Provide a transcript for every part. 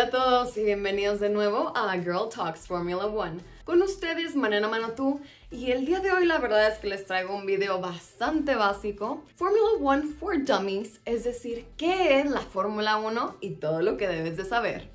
Hola a todos y bienvenidos de nuevo a Girl Talks Formula One. Con ustedes, Manena Manatú, y el día de hoy la verdad es que les traigo un video bastante básico. Formula One for Dummies, es decir, qué es la Fórmula 1 y todo lo que debes de saber.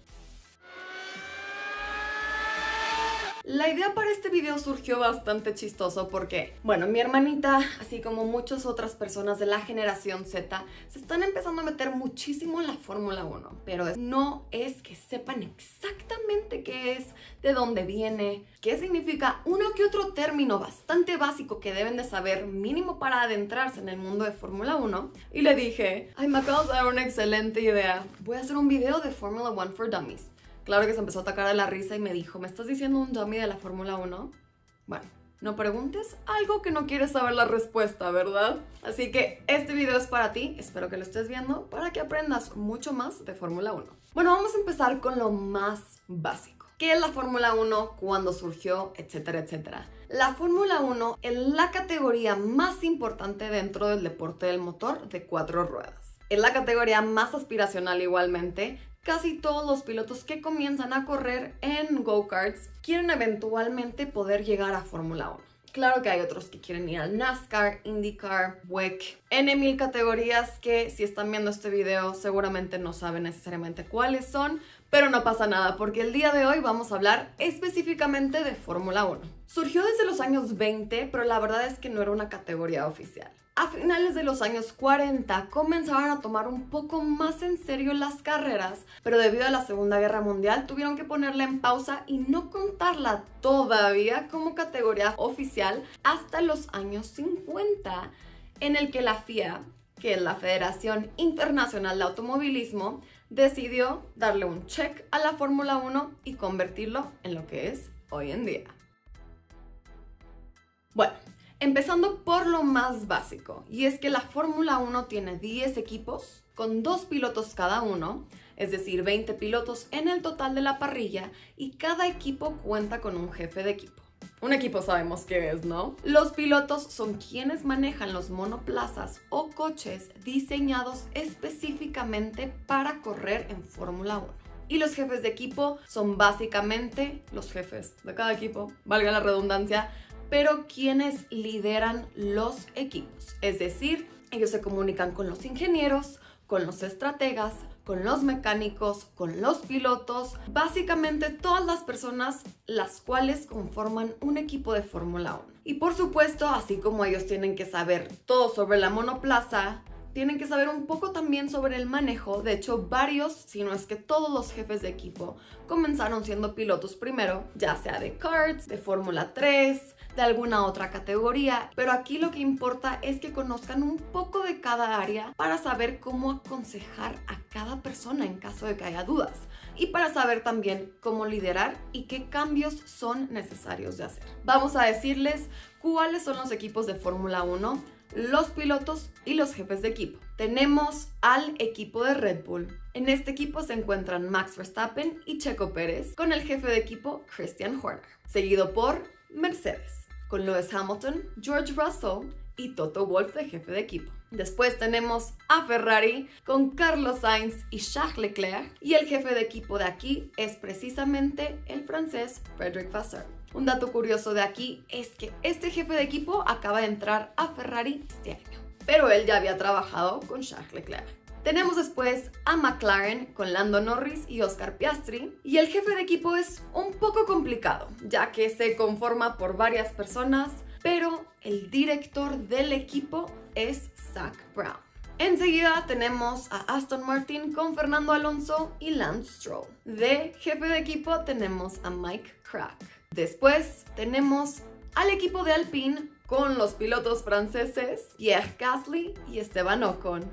La idea para este video surgió bastante chistoso porque, bueno, mi hermanita, así como muchas otras personas de la generación Z, se están empezando a meter muchísimo en la Fórmula 1, pero no es que sepan exactamente qué es, de dónde viene, qué significa uno que otro término bastante básico que deben de saber mínimo para adentrarse en el mundo de Fórmula 1. Y le dije, ay, me acabas de dar una excelente idea, voy a hacer un video de Fórmula 1 for Dummies. Claro que se empezó a atacar de la risa y me dijo, ¿me estás diciendo un dummy de la Fórmula 1? Bueno, no preguntes algo que no quieres saber la respuesta, ¿verdad? Así que este video es para ti, espero que lo estés viendo, para que aprendas mucho más de Fórmula 1. Bueno, vamos a empezar con lo más básico. ¿Qué es la Fórmula 1? ¿Cuándo surgió? Etcétera, etcétera. La Fórmula 1 es la categoría más importante dentro del deporte del motor de cuatro ruedas. Es la categoría más aspiracional igualmente, casi todos los pilotos que comienzan a correr en go-karts quieren eventualmente poder llegar a Fórmula 1. Claro que hay otros que quieren ir al NASCAR, IndyCar, WEC, N mil categorías que si están viendo este video seguramente no saben necesariamente cuáles son, pero no pasa nada porque el día de hoy vamos a hablar específicamente de Fórmula 1. Surgió desde los años 20, pero la verdad es que no era una categoría oficial. A finales de los años 40 comenzaron a tomar un poco más en serio las carreras, pero debido a la Segunda Guerra Mundial tuvieron que ponerla en pausa y no contarla todavía como categoría oficial hasta los años 50, en el que la FIA, que es la Federación Internacional de Automovilismo, decidió darle un check a la Fórmula 1 y convertirlo en lo que es hoy en día. Bueno, Empezando por lo más básico, y es que la Fórmula 1 tiene 10 equipos con dos pilotos cada uno, es decir, 20 pilotos en el total de la parrilla, y cada equipo cuenta con un jefe de equipo. Un equipo sabemos qué es, ¿no? Los pilotos son quienes manejan los monoplazas o coches diseñados específicamente para correr en Fórmula 1. Y los jefes de equipo son básicamente los jefes de cada equipo, valga la redundancia, pero quienes lideran los equipos. Es decir, ellos se comunican con los ingenieros, con los estrategas, con los mecánicos, con los pilotos, básicamente todas las personas las cuales conforman un equipo de Fórmula 1. Y por supuesto, así como ellos tienen que saber todo sobre la monoplaza, tienen que saber un poco también sobre el manejo. De hecho, varios, si no es que todos los jefes de equipo comenzaron siendo pilotos primero, ya sea de karts, de Fórmula 3, de alguna otra categoría, pero aquí lo que importa es que conozcan un poco de cada área para saber cómo aconsejar a cada persona en caso de que haya dudas y para saber también cómo liderar y qué cambios son necesarios de hacer. Vamos a decirles cuáles son los equipos de Fórmula 1, los pilotos y los jefes de equipo. Tenemos al equipo de Red Bull. En este equipo se encuentran Max Verstappen y Checo Pérez, con el jefe de equipo Christian Horner, seguido por Mercedes con Lewis Hamilton, George Russell y Toto Wolff de jefe de equipo. Después tenemos a Ferrari con Carlos Sainz y Charles Leclerc y el jefe de equipo de aquí es precisamente el francés Frédéric Vasseur. Un dato curioso de aquí es que este jefe de equipo acaba de entrar a Ferrari este año, pero él ya había trabajado con Charles Leclerc. Tenemos después a McLaren con Lando Norris y Oscar Piastri. Y el jefe de equipo es un poco complicado, ya que se conforma por varias personas, pero el director del equipo es Zach Brown. Enseguida tenemos a Aston Martin con Fernando Alonso y Lance Stroll. De jefe de equipo tenemos a Mike Crack. Después tenemos al equipo de Alpine con los pilotos franceses Pierre Gasly y Esteban Ocon.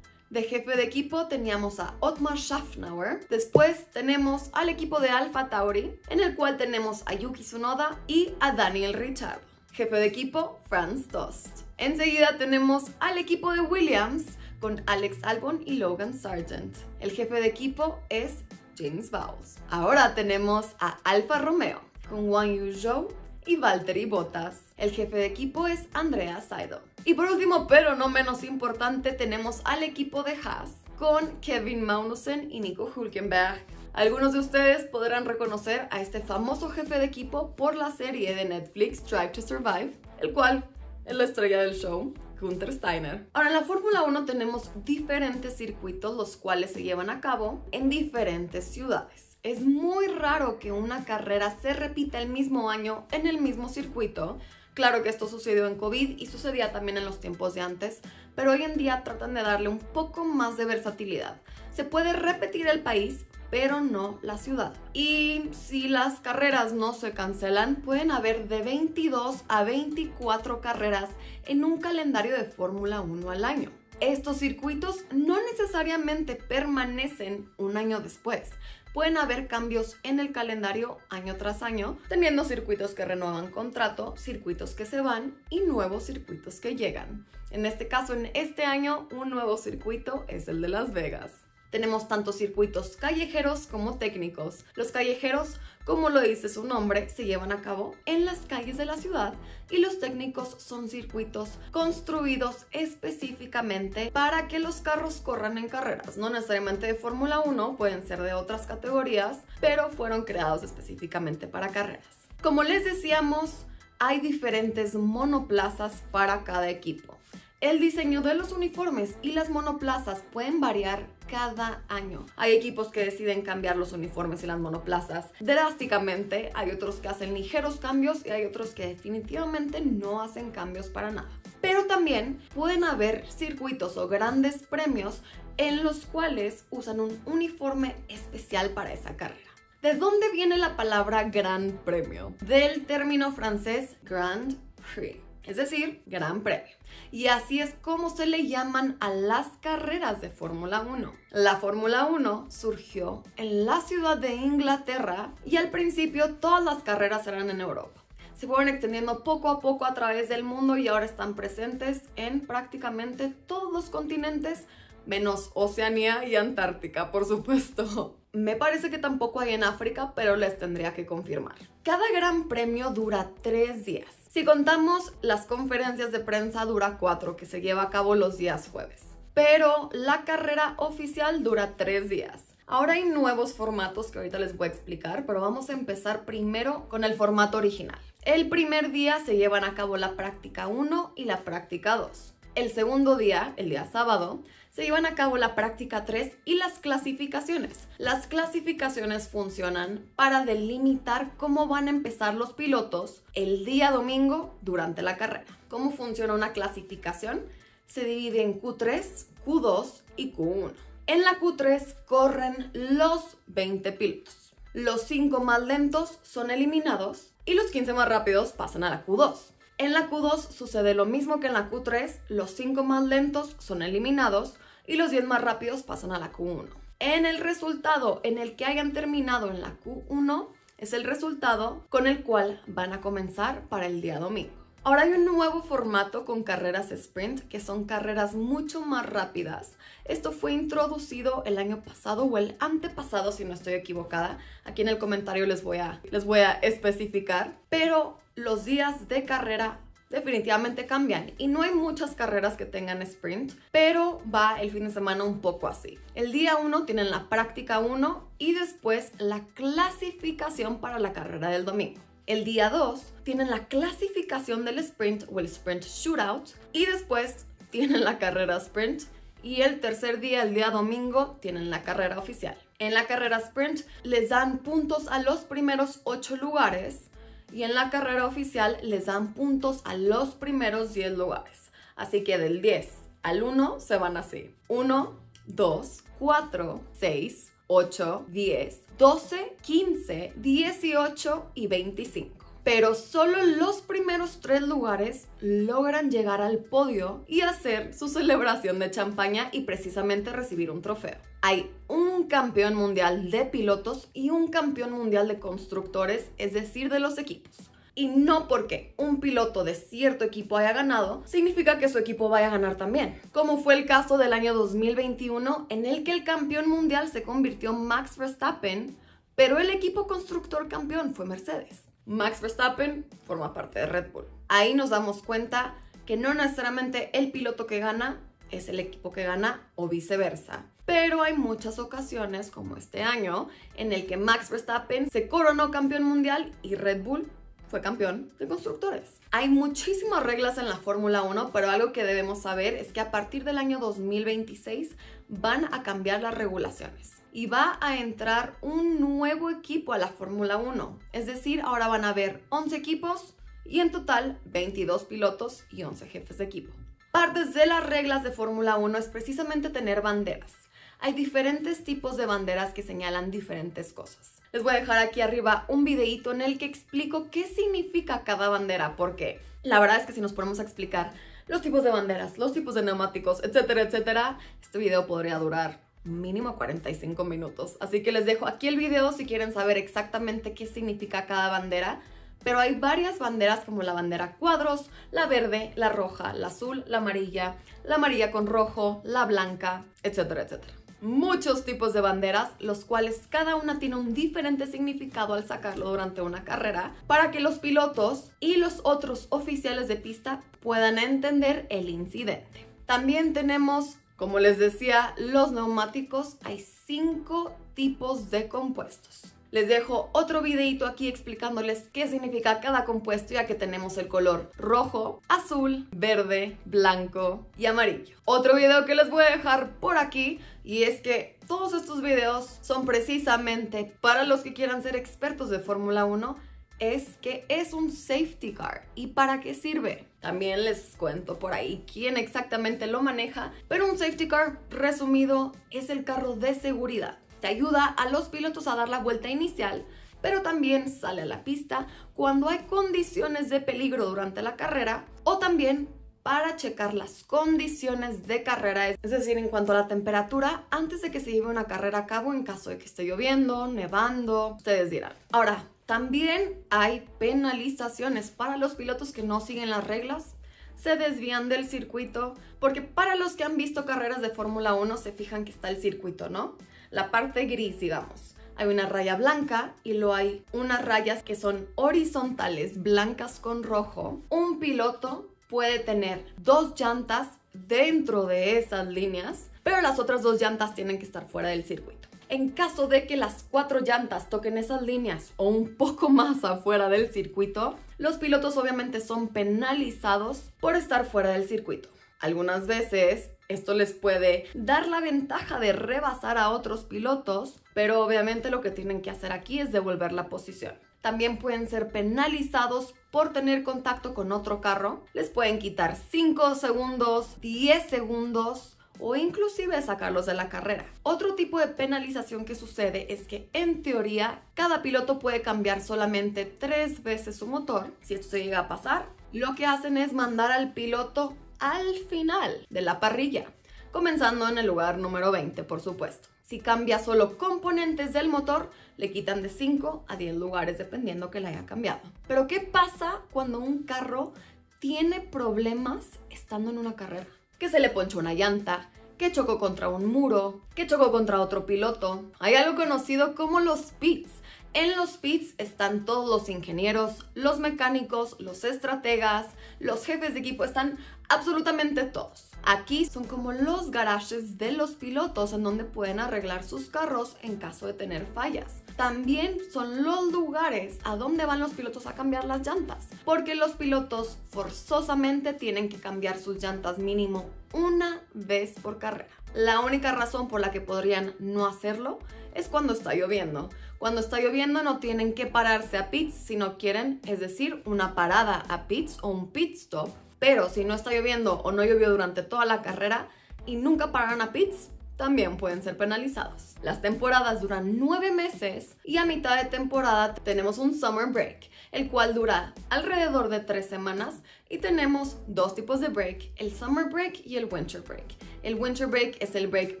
De jefe de equipo teníamos a Otmar Schaffnauer. Después tenemos al equipo de Alpha Tauri, en el cual tenemos a Yuki Tsunoda y a Daniel Ricciardo. Jefe de equipo, Franz Dost. Enseguida tenemos al equipo de Williams con Alex Albon y Logan Sargent. El jefe de equipo es James Bowles. Ahora tenemos a Alfa Romeo con Wang Yu Zhou y Valtteri Bottas. El jefe de equipo es Andrea Saido. Y por último, pero no menos importante, tenemos al equipo de Haas con Kevin Magnussen y Nico Hulkenberg. Algunos de ustedes podrán reconocer a este famoso jefe de equipo por la serie de Netflix Drive to Survive, el cual es la estrella del show. Gunther Steiner. Ahora, en la Fórmula 1 tenemos diferentes circuitos los cuales se llevan a cabo en diferentes ciudades. Es muy raro que una carrera se repita el mismo año en el mismo circuito. Claro que esto sucedió en COVID y sucedía también en los tiempos de antes, pero hoy en día tratan de darle un poco más de versatilidad. Se puede repetir el país, pero no la ciudad. Y si las carreras no se cancelan, pueden haber de 22 a 24 carreras en un calendario de Fórmula 1 al año. Estos circuitos no necesariamente permanecen un año después. Pueden haber cambios en el calendario año tras año, teniendo circuitos que renuevan contrato, circuitos que se van y nuevos circuitos que llegan. En este caso, en este año, un nuevo circuito es el de Las Vegas. Tenemos tanto circuitos callejeros como técnicos. Los callejeros, como lo dice su nombre, se llevan a cabo en las calles de la ciudad y los técnicos son circuitos construidos específicamente para que los carros corran en carreras. No necesariamente de Fórmula 1, pueden ser de otras categorías, pero fueron creados específicamente para carreras. Como les decíamos, hay diferentes monoplazas para cada equipo. El diseño de los uniformes y las monoplazas pueden variar cada año. Hay equipos que deciden cambiar los uniformes y las monoplazas drásticamente, hay otros que hacen ligeros cambios y hay otros que definitivamente no hacen cambios para nada. Pero también pueden haber circuitos o grandes premios en los cuales usan un uniforme especial para esa carrera. ¿De dónde viene la palabra gran premio? Del término francés Grand Prix es decir, Gran Premio. Y así es como se le llaman a las carreras de Fórmula 1. La Fórmula 1 surgió en la ciudad de Inglaterra y al principio todas las carreras eran en Europa. Se fueron extendiendo poco a poco a través del mundo y ahora están presentes en prácticamente todos los continentes, menos Oceanía y Antártica, por supuesto. Me parece que tampoco hay en África, pero les tendría que confirmar. Cada gran premio dura tres días. Si contamos las conferencias de prensa dura cuatro, que se lleva a cabo los días jueves. Pero la carrera oficial dura tres días. Ahora hay nuevos formatos que ahorita les voy a explicar, pero vamos a empezar primero con el formato original. El primer día se llevan a cabo la práctica 1 y la práctica 2. El segundo día, el día sábado, se llevan a cabo la práctica 3 y las clasificaciones. Las clasificaciones funcionan para delimitar cómo van a empezar los pilotos el día domingo durante la carrera. ¿Cómo funciona una clasificación? Se divide en Q3, Q2 y Q1. En la Q3 corren los 20 pilotos. Los 5 más lentos son eliminados y los 15 más rápidos pasan a la Q2. En la Q2 sucede lo mismo que en la Q3, los 5 más lentos son eliminados y los 10 más rápidos pasan a la Q1. En el resultado en el que hayan terminado en la Q1 es el resultado con el cual van a comenzar para el día domingo. Ahora hay un nuevo formato con carreras sprint, que son carreras mucho más rápidas. Esto fue introducido el año pasado o el antepasado, si no estoy equivocada. Aquí en el comentario les voy a, les voy a especificar. Pero los días de carrera definitivamente cambian y no hay muchas carreras que tengan sprint, pero va el fin de semana un poco así. El día 1 tienen la práctica 1 y después la clasificación para la carrera del domingo. El día 2 tienen la clasificación del sprint o el sprint shootout y después tienen la carrera sprint y el tercer día, el día domingo, tienen la carrera oficial. En la carrera sprint les dan puntos a los primeros 8 lugares y en la carrera oficial les dan puntos a los primeros 10 lugares. Así que del 10 al 1 se van así. 1, 2, 4, 6, 8, 10, 12, 15, 18 y 25 pero solo los primeros tres lugares logran llegar al podio y hacer su celebración de champaña y precisamente recibir un trofeo. Hay un campeón mundial de pilotos y un campeón mundial de constructores, es decir, de los equipos. Y no porque un piloto de cierto equipo haya ganado, significa que su equipo vaya a ganar también. Como fue el caso del año 2021, en el que el campeón mundial se convirtió Max Verstappen, pero el equipo constructor campeón fue Mercedes. Max Verstappen forma parte de Red Bull. Ahí nos damos cuenta que no necesariamente el piloto que gana es el equipo que gana o viceversa. pero hay muchas ocasiones, como este año, en el que Max Verstappen se coronó campeón mundial y Red Bull fue campeón de constructores. Hay muchísimas reglas en la Fórmula 1, pero algo que debemos saber es que a partir del año 2026 van a cambiar las regulaciones y va a entrar un nuevo equipo a la Fórmula 1. Es decir, ahora van a haber 11 equipos y en total 22 pilotos y 11 jefes de equipo. Partes de las reglas de Fórmula 1 es precisamente tener banderas. Hay diferentes tipos de banderas que señalan diferentes cosas. Les voy a dejar aquí arriba un videito en el que explico qué significa cada bandera, porque la verdad es que si nos ponemos a explicar los tipos de banderas, los tipos de neumáticos, etcétera, etcétera, este video podría durar mínimo 45 minutos. Así que les dejo aquí el video si quieren saber exactamente qué significa cada bandera. Pero hay varias banderas como la bandera cuadros, la verde, la roja, la azul, la amarilla, la amarilla con rojo, la blanca, etcétera, etcétera. Muchos tipos de banderas, los cuales cada una tiene un diferente significado al sacarlo durante una carrera, para que los pilotos y los otros oficiales de pista puedan entender el incidente. También tenemos como les decía, los neumáticos hay cinco tipos de compuestos. Les dejo otro videito aquí explicándoles qué significa cada compuesto ya que tenemos el color rojo, azul, verde, blanco y amarillo. Otro video que les voy a dejar por aquí y es que todos estos videos son precisamente para los que quieran ser expertos de Fórmula 1 es que es un safety car. ¿Y para qué sirve? También les cuento por ahí quién exactamente lo maneja, pero un safety car resumido es el carro de seguridad. Te ayuda a los pilotos a dar la vuelta inicial, pero también sale a la pista cuando hay condiciones de peligro durante la carrera o también para checar las condiciones de carrera, es decir, en cuanto a la temperatura, antes de que se lleve una carrera a cabo en caso de que esté lloviendo, nevando, ustedes dirán. Ahora, también hay penalizaciones para los pilotos que no siguen las reglas, se desvían del circuito, porque para los que han visto carreras de Fórmula 1 se fijan que está el circuito, ¿no? La parte gris, digamos. Hay una raya blanca y luego hay unas rayas que son horizontales, blancas con rojo. Un piloto puede tener dos llantas dentro de esas líneas, pero las otras dos llantas tienen que estar fuera del circuito. En caso de que las cuatro llantas toquen esas líneas o un poco más afuera del circuito, los pilotos obviamente son penalizados por estar fuera del circuito. Algunas veces esto les puede dar la ventaja de rebasar a otros pilotos, pero obviamente lo que tienen que hacer aquí es devolver la posición. También pueden ser penalizados por tener contacto con otro carro. Les pueden quitar 5 segundos, 10 segundos o inclusive sacarlos de la carrera. Otro tipo de penalización que sucede es que en teoría cada piloto puede cambiar solamente tres veces su motor. Si esto se llega a pasar, lo que hacen es mandar al piloto al final de la parrilla, comenzando en el lugar número 20, por supuesto. Si cambia solo componentes del motor, le quitan de 5 a 10 lugares dependiendo que le haya cambiado. Pero ¿qué pasa cuando un carro tiene problemas estando en una carrera? Que se le ponchó una llanta, que chocó contra un muro, que chocó contra otro piloto. Hay algo conocido como los pits. En los pits están todos los ingenieros, los mecánicos, los estrategas, los jefes de equipo, están absolutamente todos. Aquí son como los garages de los pilotos en donde pueden arreglar sus carros en caso de tener fallas. También son los lugares a donde van los pilotos a cambiar las llantas, porque los pilotos forzosamente tienen que cambiar sus llantas mínimo una vez por carrera. La única razón por la que podrían no hacerlo es cuando está lloviendo. Cuando está lloviendo no tienen que pararse a pits si no quieren, es decir, una parada a pits o un pit stop pero si no está lloviendo o no llovió durante toda la carrera y nunca pararon a pits, también pueden ser penalizados. Las temporadas duran nueve meses y a mitad de temporada tenemos un summer break, el cual dura alrededor de tres semanas y tenemos dos tipos de break, el summer break y el winter break. El winter break es el break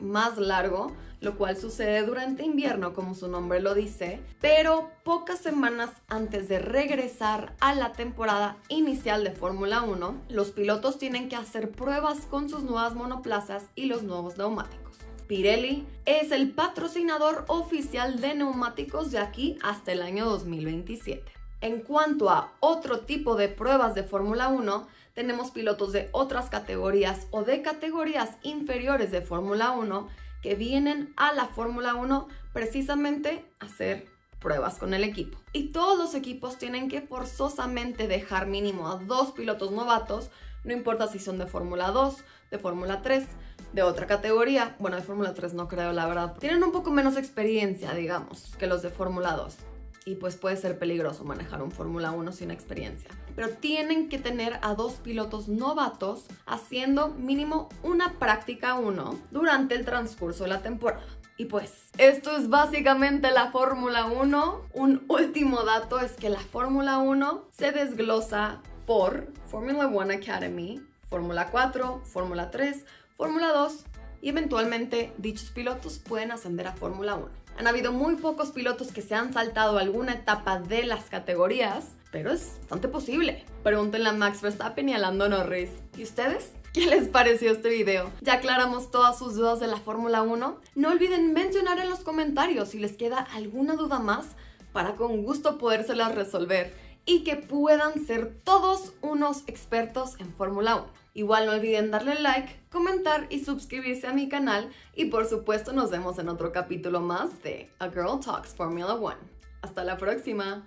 más largo, lo cual sucede durante invierno, como su nombre lo dice, pero pocas semanas antes de regresar a la temporada inicial de Fórmula 1, los pilotos tienen que hacer pruebas con sus nuevas monoplazas y los nuevos neumáticos. Pirelli es el patrocinador oficial de neumáticos de aquí hasta el año 2027. En cuanto a otro tipo de pruebas de Fórmula 1, tenemos pilotos de otras categorías o de categorías inferiores de Fórmula 1 que vienen a la Fórmula 1 precisamente a hacer pruebas con el equipo. Y todos los equipos tienen que forzosamente dejar mínimo a dos pilotos novatos, no importa si son de Fórmula 2, de Fórmula 3, de otra categoría. Bueno, de Fórmula 3 no creo, la verdad. Tienen un poco menos experiencia, digamos, que los de Fórmula 2. Y pues puede ser peligroso manejar un Fórmula 1 sin experiencia. Pero tienen que tener a dos pilotos novatos haciendo mínimo una práctica 1 durante el transcurso de la temporada. Y pues, esto es básicamente la Fórmula 1. Un último dato es que la Fórmula 1 se desglosa por Formula 1 Academy, Fórmula 4, Fórmula 3, Fórmula 2 y eventualmente dichos pilotos pueden ascender a Fórmula 1. Han habido muy pocos pilotos que se han saltado alguna etapa de las categorías, pero es bastante posible. Pregúntenle a Max Verstappen y a Lando Norris. ¿Y ustedes? ¿Qué les pareció este video? ¿Ya aclaramos todas sus dudas de la Fórmula 1? No olviden mencionar en los comentarios si les queda alguna duda más para con gusto podérselas resolver y que puedan ser todos unos expertos en Fórmula 1. Igual no olviden darle like, comentar y suscribirse a mi canal y por supuesto nos vemos en otro capítulo más de A Girl Talks Formula 1. Hasta la próxima.